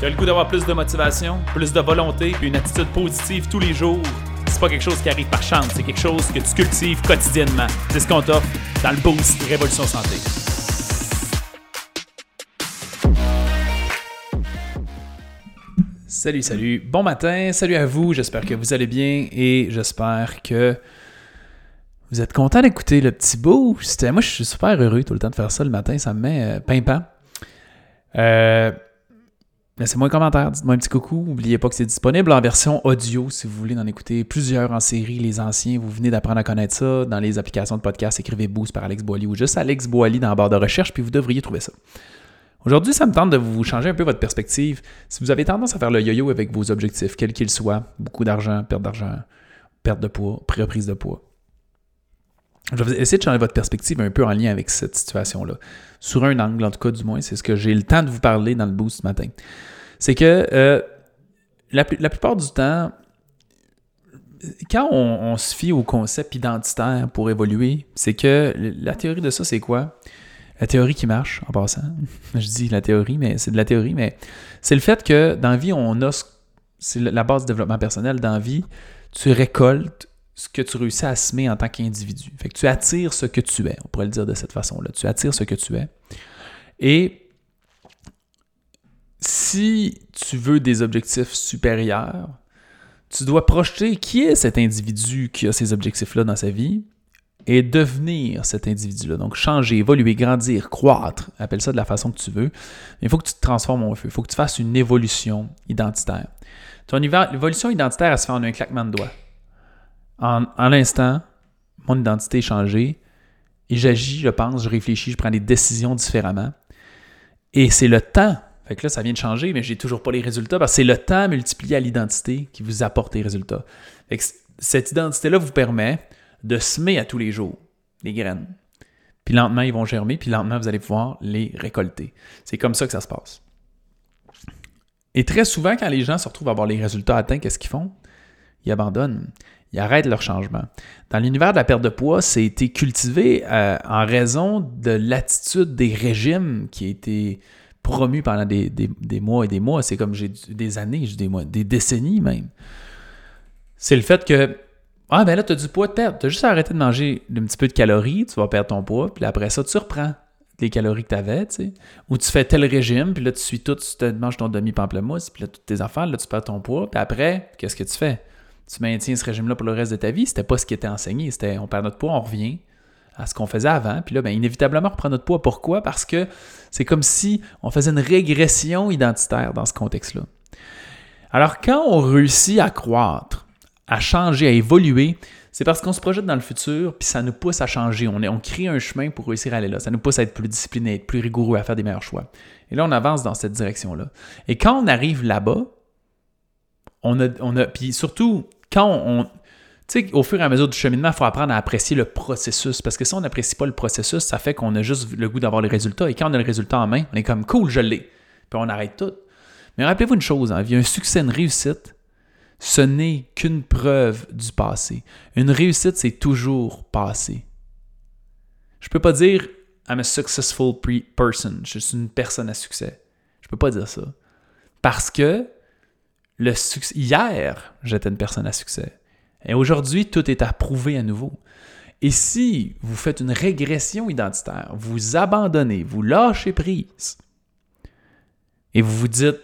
Tu as le goût d'avoir plus de motivation, plus de volonté, puis une attitude positive tous les jours? C'est pas quelque chose qui arrive par chance, c'est quelque chose que tu cultives quotidiennement. C'est ce qu'on t'offre dans le Boost Révolution Santé. Salut, salut. Bon matin, salut à vous. J'espère que vous allez bien et j'espère que vous êtes content d'écouter le petit boost. Moi, je suis super heureux tout le temps de faire ça le matin. Ça me met euh, pimpant. Euh, Laissez-moi un commentaire, dites-moi un petit coucou. N'oubliez pas que c'est disponible en version audio si vous voulez en écouter plusieurs en série. Les anciens, vous venez d'apprendre à connaître ça. Dans les applications de podcast, écrivez Boost par Alex Boily ou juste Alex Boily dans la barre de recherche, puis vous devriez trouver ça. Aujourd'hui, ça me tente de vous changer un peu votre perspective. Si vous avez tendance à faire le yo-yo avec vos objectifs, quels qu'ils soient, beaucoup d'argent, perte d'argent, perte de poids, reprise de poids, je vais essayer de changer votre perspective un peu en lien avec cette situation-là. Sur un angle, en tout cas, du moins, c'est ce que j'ai le temps de vous parler dans le boost ce matin. C'est que euh, la, plupart du temps, quand on, se fie au concept identitaire pour évoluer, c'est que la théorie de ça, c'est quoi? La théorie qui marche, en passant. Je dis la théorie, mais c'est de la théorie, mais c'est le fait que dans la vie, on a. C'est la base du développement personnel. Dans la vie, tu récoltes ce que tu réussis à semer en tant qu'individu. Fait que tu attires ce que tu es, on pourrait le dire de cette façon-là. Tu attires ce que tu es. Et si tu veux des objectifs supérieurs, tu dois projeter qui est cet individu qui a ces objectifs-là dans sa vie et devenir cet individu-là. Donc, changer, évoluer, grandir, croître, appelle ça de la façon que tu veux. Il faut que tu te transformes en feu. Il faut que tu fasses une évolution identitaire. Ton évolution identitaire, elle se fait en un claquement de doigts en, l'instant, mon identité est changée et j'agis, je pense, je réfléchis, je prends des décisions différemment. Et c'est le temps. Fait que là, ça vient de changer, mais j'ai toujours pas les résultats parce que c'est le temps multiplié à l'identité qui vous apporte les résultats. cette identité-là vous permet de semer à tous les jours les graines. Puis lentement, ils vont germer, puis lentement, vous allez pouvoir les récolter. C'est comme ça que ça se passe. Et très souvent, quand les gens se retrouvent à avoir les résultats atteints, qu'est-ce qu'ils font? Ils abandonnent ils arrêtent leur changement. Dans l'univers de la perte de poids, c'est été cultivé euh, en raison de l'attitude des régimes qui a été promu pendant des, mois et des mois. C'est comme j'ai des années, j'ai des mois, des décennies même. C'est le fait que ah ben là, tu as du poids de perdre. Tu as juste arrêté de manger un petit peu de calories, tu vas perdre ton poids, puis après ça, tu reprends les calories que tu avais, tu sais. Ou tu fais tel régime, puis là, tu suis tout, tu te manges ton demi-pamplemousse, puis là, toutes tes affaires, là, tu perds ton poids, puis après, qu'est-ce que tu fais? Tu maintiens ce régime-là pour le reste de ta vie, c'était pas ce qui était enseigné. C'était on perd notre poids, on revient à ce qu'on faisait avant. Puis là, bien, inévitablement, on reprend notre poids. Pourquoi? Parce que c'est comme si on faisait une régression identitaire dans ce contexte-là. Alors, quand on réussit à croître, à changer, à évoluer, c'est parce qu'on se projette dans le futur, puis ça nous pousse à changer. On, on crée un chemin pour réussir à aller là. Ça nous pousse à être plus discipliné, être plus rigoureux, à faire des meilleurs choix. Et là, on avance dans cette direction-là. Et quand on arrive là-bas, on a, puis surtout, quand on, tu sais, au fur et à mesure du cheminement, il faut apprendre à apprécier le processus. Parce que si on n'apprécie pas le processus, ça fait qu'on a juste le goût d'avoir les résultats. Et quand on a le résultat en main, on est comme cool, je l'ai. Puis on arrête tout. Mais rappelez-vous une chose, hein, un succès, une réussite, ce n'est qu'une preuve du passé. Une réussite, c'est toujours passé. Je ne peux pas dire I'm a successful person. Je suis une personne à succès. Je peux pas dire ça. Parce que le succès. Hier, j'étais une personne à succès. Et aujourd'hui, tout est à prouver à nouveau. Et si vous faites une régression identitaire, vous abandonnez, vous lâchez prise, et vous vous dites,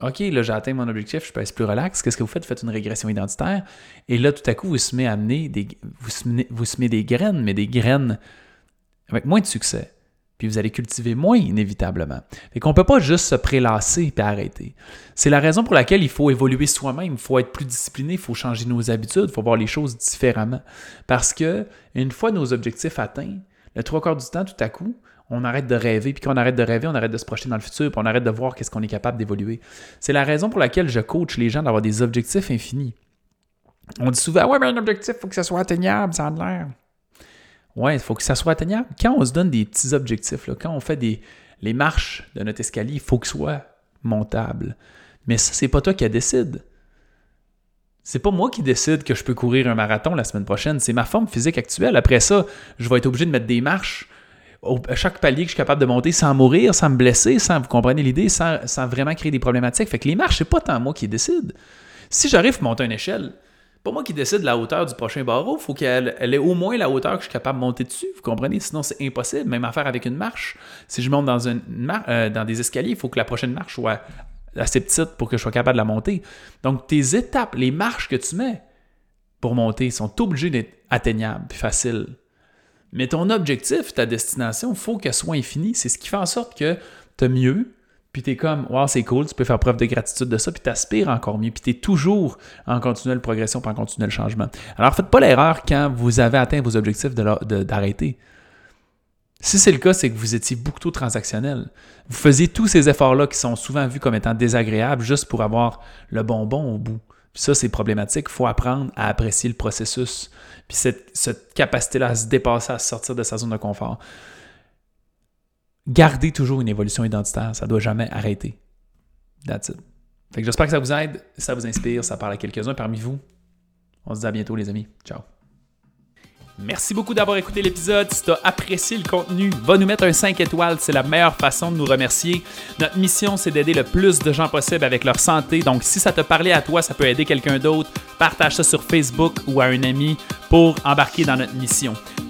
OK, là, j'ai atteint mon objectif, je peux être plus relax. Qu'est-ce que vous faites? Vous faites une régression identitaire. Et là, tout à coup, vous semez, amener des, vous vous semez des graines, mais des graines avec moins de succès puis vous allez cultiver moins inévitablement. Fait qu'on ne peut pas juste se prélasser et arrêter. C'est la raison pour laquelle il faut évoluer soi-même, il faut être plus discipliné, il faut changer nos habitudes, il faut voir les choses différemment. Parce que une fois nos objectifs atteints, le trois quarts du temps, tout à coup, on arrête de rêver, puis quand on arrête de rêver, on arrête de se projeter dans le futur, puis on arrête de voir qu'est-ce qu'on est capable d'évoluer. C'est la raison pour laquelle je coach les gens d'avoir des objectifs infinis. On dit souvent, ouais, mais un objectif, il faut que ça soit atteignable, ça a l'air. Ouais, il faut que ça soit atteignable. Quand on se donne des petits objectifs, là, quand on fait des, les marches de notre escalier, il faut que ce soit montable. Mais ça, c'est pas toi qui décide. C'est pas moi qui décide que je peux courir un marathon la semaine prochaine, c'est ma forme physique actuelle. Après ça, je vais être obligé de mettre des marches à chaque palier que je suis capable de monter sans mourir, sans me blesser, sans, vous comprenez l'idée, sans, sans, vraiment créer des problématiques. Fait que les marches, c'est pas tant moi qui décide. Si j'arrive à monter une échelle, pas moi qui décide la hauteur du prochain barreau, faut qu'elle ait au moins la hauteur que je suis capable de monter dessus, vous comprenez? Sinon, c'est impossible. Même affaire avec une marche. Si je monte dans, euh, dans des escaliers, il faut que la prochaine marche soit assez petite pour que je sois capable de la monter. Donc, tes étapes, les marches que tu mets pour monter sont obligées d'être atteignables et faciles. Mais ton objectif, ta destination, il faut qu'elle soit infinie. C'est ce qui fait en sorte que tu as mieux, puis tu es comme, wow, c'est cool, tu peux faire preuve de gratitude de ça, puis tu aspires encore mieux, puis tu es toujours en continuelle progression, puis en continuel changement. Alors, faites pas l'erreur quand vous avez atteint vos objectifs d'arrêter. Si c'est le cas, c'est que vous étiez beaucoup trop transactionnel. Vous faisiez tous ces efforts-là qui sont souvent vus comme étant désagréables juste pour avoir le bonbon au bout. Puis ça, c'est problématique. Il faut apprendre à apprécier le processus. Puis cette, cette capacité-là à se dépasser, à sortir de sa zone de confort. Gardez toujours une évolution identitaire. Ça ne doit jamais arrêter. That's it. Fait que j'espère que ça vous aide, ça vous inspire, ça parle à quelques-uns parmi vous. On se dit à bientôt, les amis. Ciao. Merci beaucoup d'avoir écouté l'épisode. Si tu as apprécié le contenu, va nous mettre un 5 étoiles. C'est la meilleure façon de nous remercier. Notre mission, c'est d'aider le plus de gens possible avec leur santé. Donc, si ça te parlait à toi, ça peut aider quelqu'un d'autre. Partage ça sur Facebook ou à un ami pour embarquer dans notre mission.